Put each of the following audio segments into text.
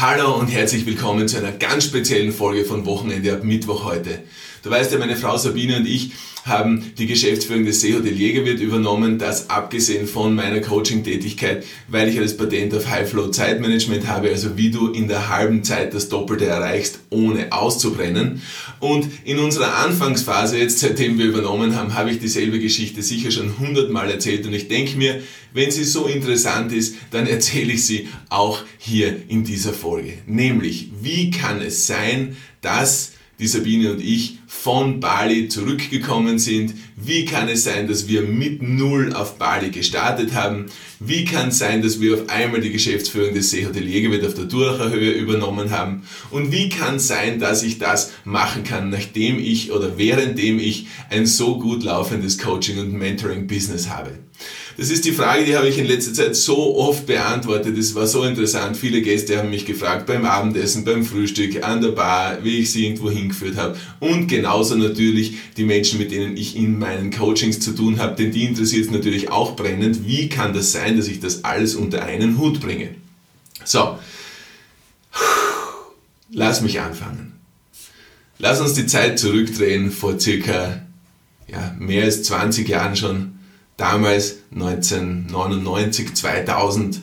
Hallo und herzlich willkommen zu einer ganz speziellen Folge von Wochenende ab Mittwoch heute. Du weißt ja, meine Frau Sabine und ich haben die Geschäftsführung des Seehotelier Jägerwirt übernommen, das abgesehen von meiner Coaching-Tätigkeit, weil ich ja das Patent auf High-Flow Zeitmanagement habe, also wie du in der halben Zeit das Doppelte erreichst, ohne auszubrennen. Und in unserer Anfangsphase, jetzt seitdem wir übernommen haben, habe ich dieselbe Geschichte sicher schon hundertmal erzählt und ich denke mir, wenn sie so interessant ist, dann erzähle ich sie auch hier in dieser Folge. Nämlich, wie kann es sein, dass die Sabine und ich von Bali zurückgekommen sind. Wie kann es sein, dass wir mit Null auf Bali gestartet haben? Wie kann es sein, dass wir auf einmal die Geschäftsführung des Seehotelier auf der Duracher Höhe übernommen haben? Und wie kann es sein, dass ich das machen kann, nachdem ich oder währenddem ich ein so gut laufendes Coaching- und Mentoring-Business habe? Das ist die Frage, die habe ich in letzter Zeit so oft beantwortet. Es war so interessant. Viele Gäste haben mich gefragt beim Abendessen, beim Frühstück, an der Bar, wie ich sie irgendwo hingeführt habe. Und genauso natürlich die Menschen, mit denen ich in meinen Coachings zu tun habe, denn die interessiert es natürlich auch brennend. Wie kann das sein, dass ich das alles unter einen Hut bringe? So, lass mich anfangen. Lass uns die Zeit zurückdrehen vor circa ja, mehr als 20 Jahren schon damals 1999, 2000,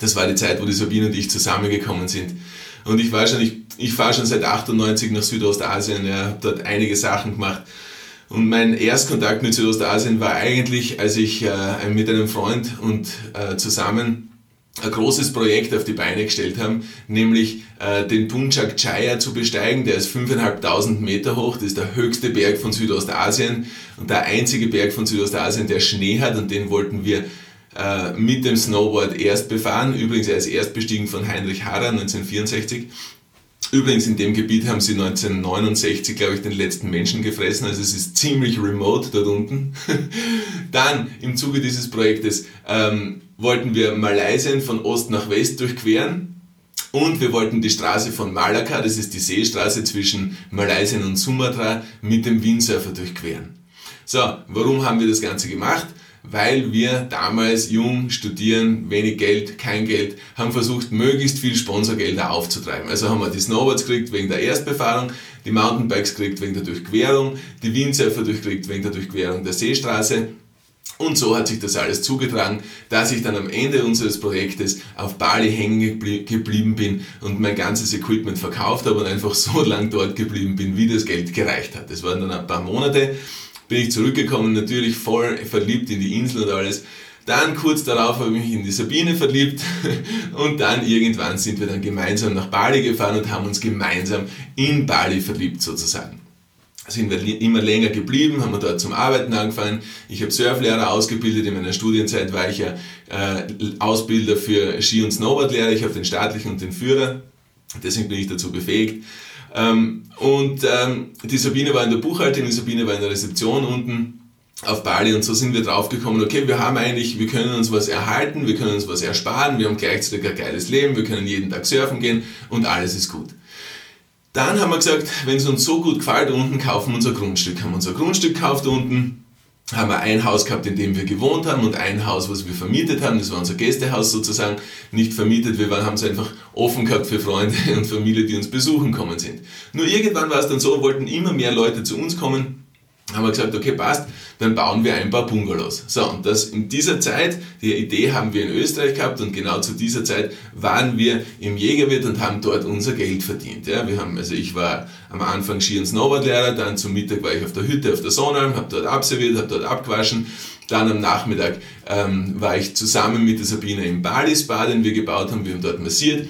das war die Zeit, wo die Sabine und ich zusammengekommen sind. Und ich war schon, ich, ich fahre schon seit 98 nach Südostasien, ja, habe dort einige Sachen gemacht. Und mein Erstkontakt mit Südostasien war eigentlich, als ich äh, mit einem Freund und äh, zusammen ein großes Projekt auf die Beine gestellt haben, nämlich äh, den Punjak Chaya zu besteigen. Der ist 5.500 Meter hoch, das ist der höchste Berg von Südostasien und der einzige Berg von Südostasien, der Schnee hat und den wollten wir äh, mit dem Snowboard erst befahren. Übrigens, er ist erst bestiegen von Heinrich Harrer 1964. Übrigens, in dem Gebiet haben sie 1969, glaube ich, den letzten Menschen gefressen, also es ist ziemlich remote dort unten. Dann, im Zuge dieses Projektes, ähm, wollten wir Malaysien von Ost nach West durchqueren und wir wollten die Straße von Malakka, das ist die Seestraße zwischen Malaysien und Sumatra, mit dem Windsurfer durchqueren. So, warum haben wir das Ganze gemacht? Weil wir damals jung studieren, wenig Geld, kein Geld, haben versucht, möglichst viel Sponsorgelder aufzutreiben. Also haben wir die Snowboards gekriegt wegen der Erstbefahrung, die Mountainbikes gekriegt wegen der Durchquerung, die Windsurfer durchkriegt wegen der Durchquerung der Seestraße und so hat sich das alles zugetragen, dass ich dann am Ende unseres Projektes auf Bali hängen geblieben bin und mein ganzes Equipment verkauft habe und einfach so lang dort geblieben bin, wie das Geld gereicht hat. Das waren dann ein paar Monate, bin ich zurückgekommen, natürlich voll verliebt in die Insel und alles. Dann kurz darauf habe ich mich in die Sabine verliebt und dann irgendwann sind wir dann gemeinsam nach Bali gefahren und haben uns gemeinsam in Bali verliebt sozusagen sind wir immer länger geblieben, haben wir dort zum Arbeiten angefangen. Ich habe Surflehrer ausgebildet, in meiner Studienzeit war ich ja äh, Ausbilder für Ski- und Snowboardlehrer, ich habe den staatlichen und den Führer, deswegen bin ich dazu befähigt. Ähm, und ähm, die Sabine war in der Buchhaltung, die Sabine war in der Rezeption unten auf Bali und so sind wir draufgekommen, okay, wir haben eigentlich, wir können uns was erhalten, wir können uns was ersparen, wir haben gleichzeitig ein geiles Leben, wir können jeden Tag surfen gehen und alles ist gut. Dann haben wir gesagt, wenn es uns so gut gefällt, unten kaufen wir unser Grundstück. Haben unser Grundstück gekauft unten, haben wir ein Haus gehabt, in dem wir gewohnt haben und ein Haus, was wir vermietet haben. Das war unser Gästehaus sozusagen, nicht vermietet. Wir haben es einfach offen gehabt für Freunde und Familie, die uns besuchen kommen sind. Nur irgendwann war es dann so, wollten immer mehr Leute zu uns kommen haben wir gesagt, okay, passt, dann bauen wir ein paar Bungalows. So, und das in dieser Zeit, die Idee haben wir in Österreich gehabt und genau zu dieser Zeit waren wir im Jägerwirt und haben dort unser Geld verdient. Ja, wir haben, also ich war am Anfang Ski- und Snowboardlehrer, dann zum Mittag war ich auf der Hütte auf der Sonne, habe dort abserviert, habe dort abgewaschen. Dann am Nachmittag ähm, war ich zusammen mit der Sabine im Bali-Spa, den wir gebaut haben, wir haben dort massiert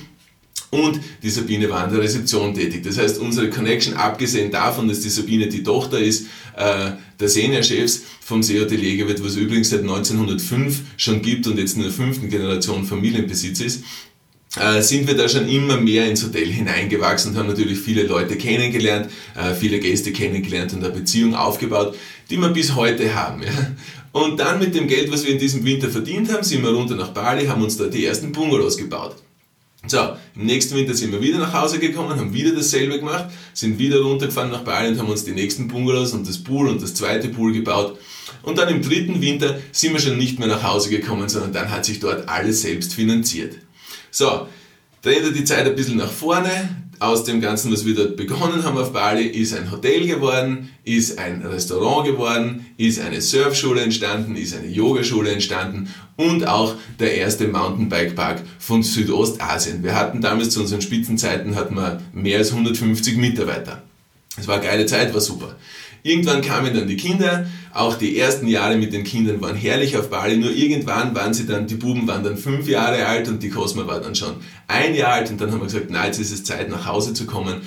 und die Sabine war an der Rezeption tätig. Das heißt, unsere Connection, abgesehen davon, dass die Sabine die Tochter ist, äh, der Senior-Chefs vom Seehotelier wird, was übrigens seit 1905 schon gibt und jetzt in der fünften Generation Familienbesitz ist, äh, sind wir da schon immer mehr ins Hotel hineingewachsen und haben natürlich viele Leute kennengelernt, äh, viele Gäste kennengelernt und eine Beziehung aufgebaut, die wir bis heute haben. Und dann mit dem Geld, was wir in diesem Winter verdient haben, sind wir runter nach Bali, haben uns da die ersten Bungalows gebaut. So, im nächsten Winter sind wir wieder nach Hause gekommen, haben wieder dasselbe gemacht, sind wieder runtergefahren nach Bali und haben uns die nächsten Bungalows und das Pool und das zweite Pool gebaut. Und dann im dritten Winter sind wir schon nicht mehr nach Hause gekommen, sondern dann hat sich dort alles selbst finanziert. So, drehen wir die Zeit ein bisschen nach vorne. Aus dem Ganzen, was wir dort begonnen haben auf Bali, ist ein Hotel geworden, ist ein Restaurant geworden, ist eine Surfschule entstanden, ist eine Yogaschule entstanden und auch der erste Mountainbike-Park von Südostasien. Wir hatten damals zu unseren Spitzenzeiten hatten wir mehr als 150 Mitarbeiter. Es war eine geile Zeit, war super. Irgendwann kamen dann die Kinder, auch die ersten Jahre mit den Kindern waren herrlich auf Bali, nur irgendwann waren sie dann, die Buben waren dann fünf Jahre alt und die Cosma war dann schon ein Jahr alt und dann haben wir gesagt, na, jetzt ist es Zeit nach Hause zu kommen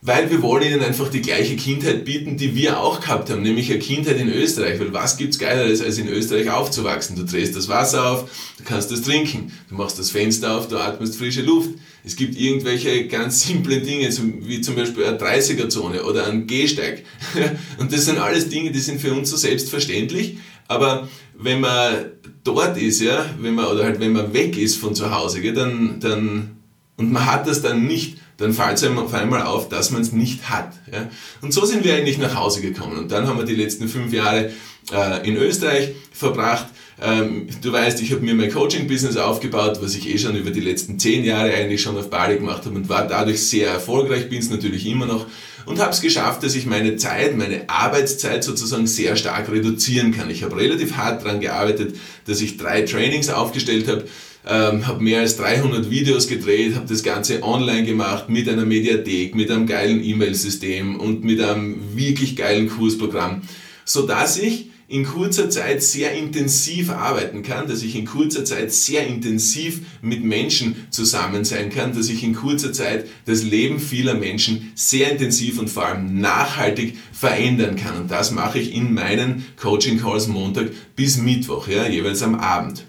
weil wir wollen ihnen einfach die gleiche Kindheit bieten, die wir auch gehabt haben, nämlich eine Kindheit in Österreich. Weil was gibt's Geileres, als in Österreich aufzuwachsen? Du drehst das Wasser auf, du kannst das trinken, du machst das Fenster auf, du atmest frische Luft. Es gibt irgendwelche ganz simple Dinge, wie zum Beispiel eine 30er-Zone oder ein Gehsteig. Und das sind alles Dinge, die sind für uns so selbstverständlich. Aber wenn man dort ist, ja, wenn man, oder halt wenn man weg ist von zu Hause, gell, dann, dann, und man hat das dann nicht, dann fällt es einem auf einmal auf, dass man es nicht hat. Ja? Und so sind wir eigentlich nach Hause gekommen. Und dann haben wir die letzten fünf Jahre äh, in Österreich verbracht. Ähm, du weißt, ich habe mir mein Coaching-Business aufgebaut, was ich eh schon über die letzten zehn Jahre eigentlich schon auf Bali gemacht habe und war dadurch sehr erfolgreich, bin es natürlich immer noch und habe es geschafft, dass ich meine Zeit, meine Arbeitszeit sozusagen sehr stark reduzieren kann. Ich habe relativ hart daran gearbeitet, dass ich drei Trainings aufgestellt habe, ähm, habe mehr als 300 Videos gedreht, habe das Ganze online gemacht mit einer Mediathek, mit einem geilen E-Mail-System und mit einem wirklich geilen Kursprogramm, so dass ich in kurzer Zeit sehr intensiv arbeiten kann, dass ich in kurzer Zeit sehr intensiv mit Menschen zusammen sein kann, dass ich in kurzer Zeit das Leben vieler Menschen sehr intensiv und vor allem nachhaltig verändern kann. Und das mache ich in meinen Coaching Calls Montag bis Mittwoch, ja, jeweils am Abend.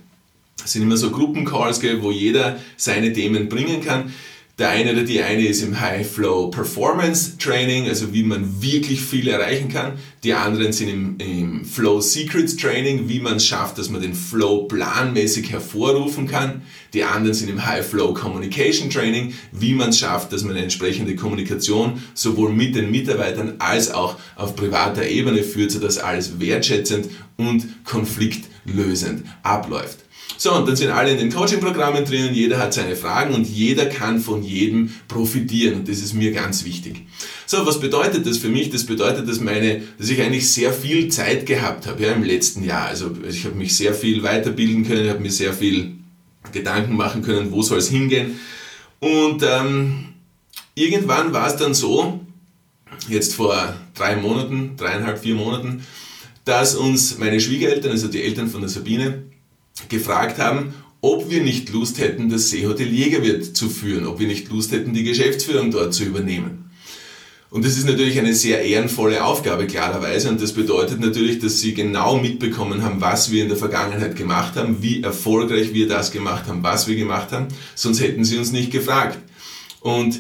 Es sind immer so Gruppencalls, wo jeder seine Themen bringen kann. Der eine oder die eine ist im High Flow Performance Training, also wie man wirklich viel erreichen kann. Die anderen sind im, im Flow Secrets Training, wie man es schafft, dass man den Flow planmäßig hervorrufen kann. Die anderen sind im High Flow Communication Training, wie man es schafft, dass man eine entsprechende Kommunikation sowohl mit den Mitarbeitern als auch auf privater Ebene führt, sodass alles wertschätzend und konfliktlösend abläuft. So, und dann sind alle in den Coaching-Programmen drinnen, jeder hat seine Fragen und jeder kann von jedem profitieren und das ist mir ganz wichtig. So, was bedeutet das für mich? Das bedeutet, dass, meine, dass ich eigentlich sehr viel Zeit gehabt habe ja, im letzten Jahr. Also ich habe mich sehr viel weiterbilden können, habe mir sehr viel Gedanken machen können, wo soll es hingehen. Und ähm, irgendwann war es dann so, jetzt vor drei Monaten, dreieinhalb, vier Monaten, dass uns meine Schwiegereltern, also die Eltern von der Sabine, gefragt haben, ob wir nicht Lust hätten, das Seehotel Jägerwirt zu führen, ob wir nicht Lust hätten, die Geschäftsführung dort zu übernehmen. Und das ist natürlich eine sehr ehrenvolle Aufgabe, klarerweise. Und das bedeutet natürlich, dass sie genau mitbekommen haben, was wir in der Vergangenheit gemacht haben, wie erfolgreich wir das gemacht haben, was wir gemacht haben. Sonst hätten sie uns nicht gefragt. Und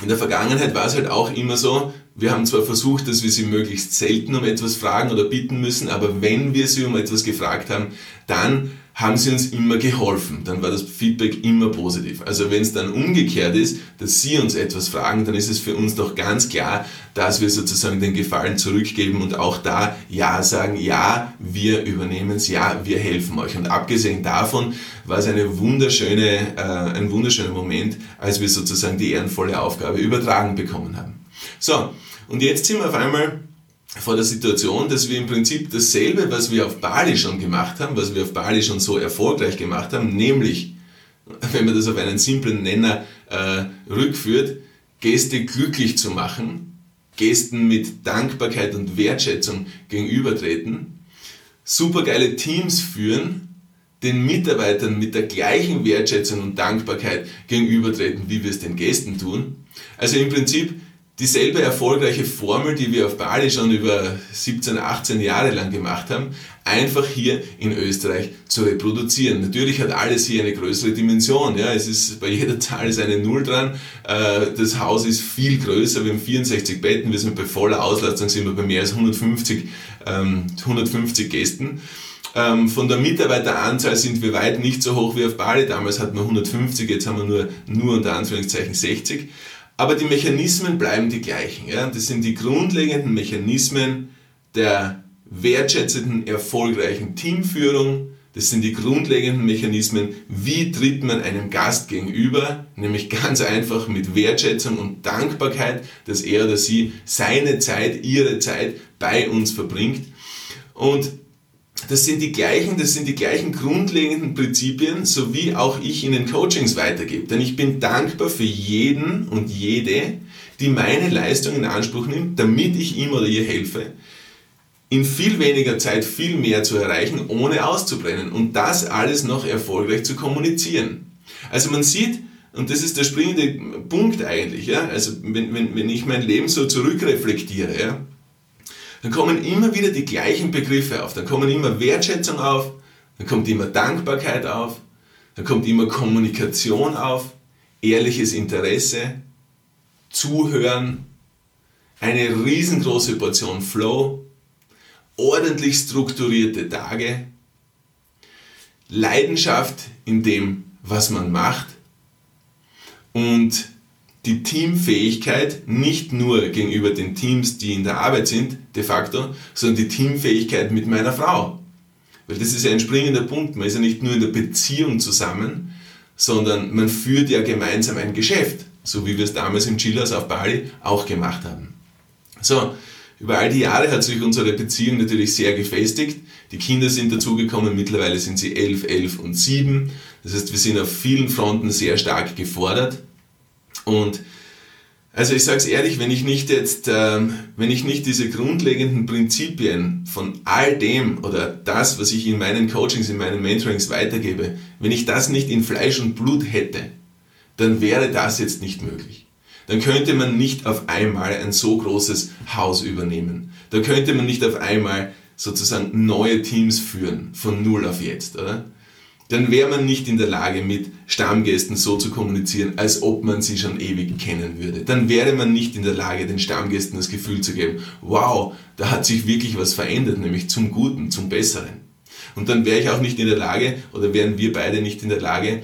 in der Vergangenheit war es halt auch immer so, wir haben zwar versucht, dass wir sie möglichst selten um etwas fragen oder bitten müssen, aber wenn wir sie um etwas gefragt haben, dann haben sie uns immer geholfen. Dann war das Feedback immer positiv. Also wenn es dann umgekehrt ist, dass sie uns etwas fragen, dann ist es für uns doch ganz klar, dass wir sozusagen den Gefallen zurückgeben und auch da Ja sagen, ja, wir übernehmen es, ja, wir helfen euch. Und abgesehen davon war es eine wunderschöne, äh, ein wunderschöner Moment, als wir sozusagen die ehrenvolle Aufgabe übertragen bekommen haben. So, und jetzt sind wir auf einmal vor der Situation, dass wir im Prinzip dasselbe, was wir auf Bali schon gemacht haben, was wir auf Bali schon so erfolgreich gemacht haben, nämlich, wenn man das auf einen simplen Nenner äh, rückführt, Gäste glücklich zu machen, Gästen mit Dankbarkeit und Wertschätzung gegenübertreten, supergeile Teams führen, den Mitarbeitern mit der gleichen Wertschätzung und Dankbarkeit gegenübertreten, wie wir es den Gästen tun. Also im Prinzip dieselbe erfolgreiche Formel, die wir auf Bali schon über 17, 18 Jahre lang gemacht haben, einfach hier in Österreich zu reproduzieren. Natürlich hat alles hier eine größere Dimension. Ja, es ist bei jeder Zahl ist eine Null dran. Äh, das Haus ist viel größer. Wir haben 64 Betten. Wir sind bei voller Auslastung sind wir bei mehr als 150, 150 ähm, Gästen. Ähm, von der Mitarbeiteranzahl sind wir weit nicht so hoch wie auf Bali. Damals hatten wir 150, jetzt haben wir nur, nur unter Anführungszeichen 60. Aber die Mechanismen bleiben die gleichen. Ja? Das sind die grundlegenden Mechanismen der wertschätzenden, erfolgreichen Teamführung, Das sind die grundlegenden Mechanismen, wie tritt man einem Gast gegenüber, nämlich ganz einfach mit Wertschätzung und Dankbarkeit, dass er oder sie seine Zeit, ihre Zeit bei uns verbringt. Und das sind die gleichen, das sind die gleichen grundlegenden Prinzipien, so wie auch ich in den Coachings weitergebe. Denn ich bin dankbar für jeden und jede, die meine Leistung in Anspruch nimmt, damit ich ihm oder ihr helfe in viel weniger Zeit viel mehr zu erreichen, ohne auszubrennen und das alles noch erfolgreich zu kommunizieren. Also man sieht, und das ist der springende Punkt eigentlich, ja, also wenn, wenn, wenn ich mein Leben so zurückreflektiere, ja, dann kommen immer wieder die gleichen Begriffe auf, dann kommen immer Wertschätzung auf, dann kommt immer Dankbarkeit auf, dann kommt immer Kommunikation auf, ehrliches Interesse, Zuhören, eine riesengroße Portion Flow, ordentlich strukturierte Tage, Leidenschaft in dem, was man macht und die Teamfähigkeit nicht nur gegenüber den Teams, die in der Arbeit sind, de facto, sondern die Teamfähigkeit mit meiner Frau. Weil das ist ja ein springender Punkt. Man ist ja nicht nur in der Beziehung zusammen, sondern man führt ja gemeinsam ein Geschäft, so wie wir es damals im Chillers auf Bali auch gemacht haben. So, über all die Jahre hat sich unsere Beziehung natürlich sehr gefestigt. Die Kinder sind dazugekommen, mittlerweile sind sie 11, 11 und 7. Das heißt, wir sind auf vielen Fronten sehr stark gefordert. Und also ich sage es ehrlich, wenn ich nicht jetzt, ähm, wenn ich nicht diese grundlegenden Prinzipien von all dem oder das, was ich in meinen Coachings, in meinen Mentorings weitergebe, wenn ich das nicht in Fleisch und Blut hätte, dann wäre das jetzt nicht möglich dann könnte man nicht auf einmal ein so großes Haus übernehmen. Da könnte man nicht auf einmal sozusagen neue Teams führen, von null auf jetzt, oder? Dann wäre man nicht in der Lage, mit Stammgästen so zu kommunizieren, als ob man sie schon ewig kennen würde. Dann wäre man nicht in der Lage, den Stammgästen das Gefühl zu geben, wow, da hat sich wirklich was verändert, nämlich zum Guten, zum Besseren. Und dann wäre ich auch nicht in der Lage, oder wären wir beide nicht in der Lage,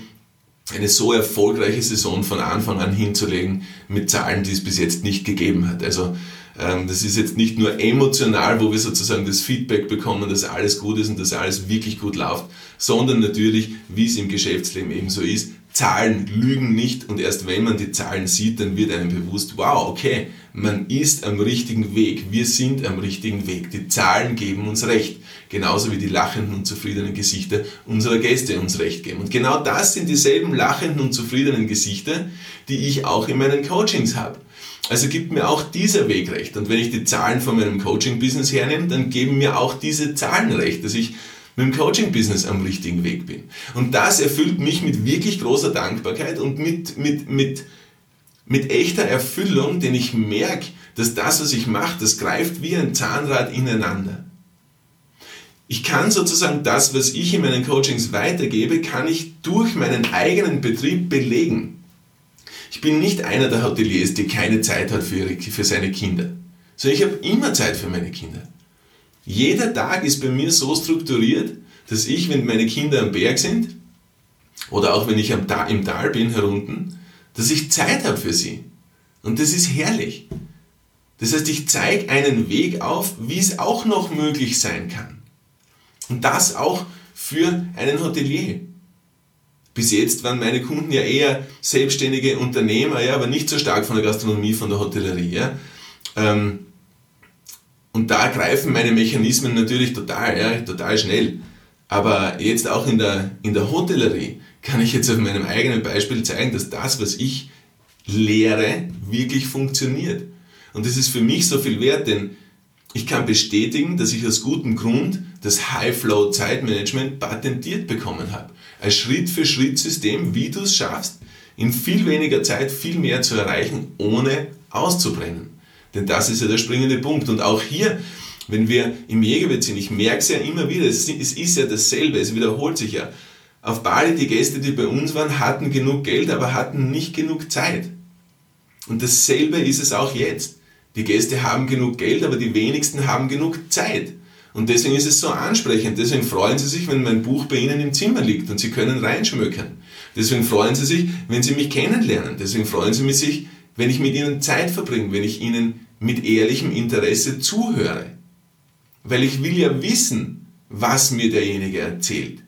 eine so erfolgreiche Saison von Anfang an hinzulegen mit Zahlen, die es bis jetzt nicht gegeben hat. Also ähm, das ist jetzt nicht nur emotional, wo wir sozusagen das Feedback bekommen, dass alles gut ist und dass alles wirklich gut läuft, sondern natürlich, wie es im Geschäftsleben eben so ist, Zahlen lügen nicht und erst wenn man die Zahlen sieht, dann wird einem bewusst, wow, okay, man ist am richtigen Weg, wir sind am richtigen Weg, die Zahlen geben uns recht, genauso wie die lachenden und zufriedenen Gesichter unserer Gäste uns recht geben. Und genau das sind dieselben lachenden und zufriedenen Gesichter, die ich auch in meinen Coachings habe. Also gibt mir auch dieser Weg recht. Und wenn ich die Zahlen von meinem Coaching-Business hernehme, dann geben mir auch diese Zahlen recht, dass ich mit dem Coaching-Business am richtigen Weg bin. Und das erfüllt mich mit wirklich großer Dankbarkeit und mit, mit, mit, mit echter Erfüllung, denn ich merke, dass das, was ich mache, das greift wie ein Zahnrad ineinander. Ich kann sozusagen das, was ich in meinen Coachings weitergebe, kann ich durch meinen eigenen Betrieb belegen. Ich bin nicht einer der Hoteliers, die keine Zeit hat für, ihre, für seine Kinder, sondern ich habe immer Zeit für meine Kinder. Jeder Tag ist bei mir so strukturiert, dass ich, wenn meine Kinder am Berg sind, oder auch wenn ich am, im Tal bin, herunten, dass ich Zeit habe für sie. Und das ist herrlich. Das heißt, ich zeige einen Weg auf, wie es auch noch möglich sein kann. Und das auch für einen Hotelier. Bis jetzt waren meine Kunden ja eher selbstständige Unternehmer, ja, aber nicht so stark von der Gastronomie, von der Hotellerie. Ja. Ähm, und da greifen meine Mechanismen natürlich total, ja, total schnell. Aber jetzt auch in der, in der Hotellerie kann ich jetzt auf meinem eigenen Beispiel zeigen, dass das, was ich lehre, wirklich funktioniert. Und das ist für mich so viel wert, denn ich kann bestätigen, dass ich aus gutem Grund das High-Flow-Zeitmanagement patentiert bekommen habe. Ein Schritt-für-Schritt-System, wie du es schaffst, in viel weniger Zeit viel mehr zu erreichen, ohne auszubrennen. Denn das ist ja der springende Punkt. Und auch hier, wenn wir im Jägerwirt sind, ich merke es ja immer wieder, es ist ja dasselbe, es wiederholt sich ja. Auf Bali, die Gäste, die bei uns waren, hatten genug Geld, aber hatten nicht genug Zeit. Und dasselbe ist es auch jetzt. Die Gäste haben genug Geld, aber die wenigsten haben genug Zeit. Und deswegen ist es so ansprechend. Deswegen freuen sie sich, wenn mein Buch bei ihnen im Zimmer liegt und sie können reinschmökern. Deswegen freuen sie sich, wenn sie mich kennenlernen. Deswegen freuen sie sich, wenn ich mit ihnen Zeit verbringe, wenn ich ihnen mit ehrlichem Interesse zuhöre. Weil ich will ja wissen, was mir derjenige erzählt.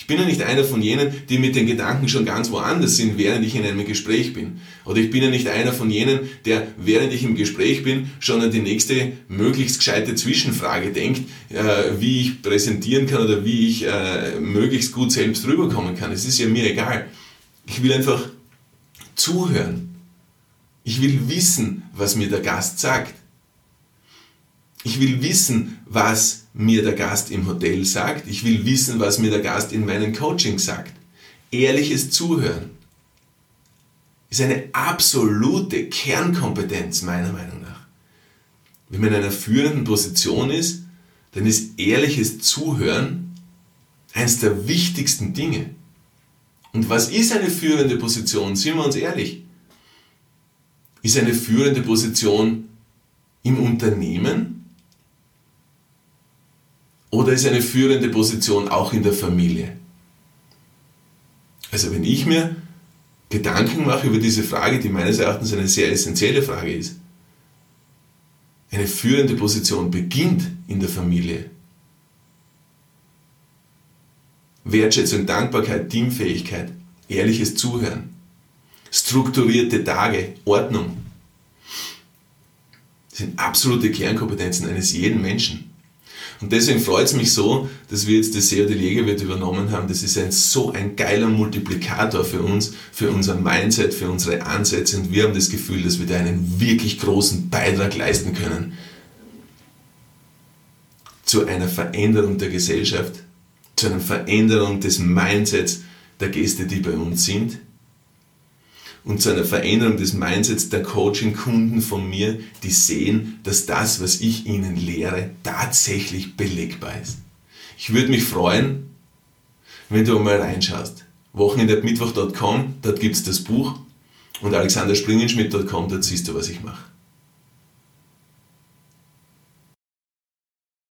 Ich bin ja nicht einer von jenen, die mit den Gedanken schon ganz woanders sind, während ich in einem Gespräch bin. Oder ich bin ja nicht einer von jenen, der während ich im Gespräch bin, schon an die nächste möglichst gescheite Zwischenfrage denkt, äh, wie ich präsentieren kann oder wie ich äh, möglichst gut selbst rüberkommen kann. Es ist ja mir egal. Ich will einfach zuhören. Ich will wissen, was mir der Gast sagt. Ich will wissen, was mir der Gast im Hotel sagt. Ich will wissen, was mir der Gast in meinen Coachings sagt. Ehrliches Zuhören ist eine absolute Kernkompetenz meiner Meinung nach. Wenn man in einer führenden Position ist, dann ist ehrliches Zuhören eines der wichtigsten Dinge. Und was ist eine führende Position? Sind wir uns ehrlich? Ist eine führende Position im Unternehmen? Oder ist eine führende Position auch in der Familie? Also wenn ich mir Gedanken mache über diese Frage, die meines Erachtens eine sehr essentielle Frage ist, eine führende Position beginnt in der Familie. Wertschätzung, Dankbarkeit, Teamfähigkeit, ehrliches Zuhören, strukturierte Tage, Ordnung sind absolute Kernkompetenzen eines jeden Menschen. Und deswegen freut es mich so, dass wir jetzt das SEO Delegewert übernommen haben. Das ist ein, so ein geiler Multiplikator für uns, für unser Mindset, für unsere Ansätze. Und wir haben das Gefühl, dass wir da einen wirklich großen Beitrag leisten können zu einer Veränderung der Gesellschaft, zu einer Veränderung des Mindsets der Gäste, die bei uns sind und zu einer Veränderung des Mindsets der Coaching-Kunden von mir, die sehen, dass das, was ich ihnen lehre, tatsächlich belegbar ist. Ich würde mich freuen, wenn du mal reinschaust. Wochenendmittwoch.com, dort gibt es das Buch und alexanderspringenschmidt.com, dort siehst du, was ich mache.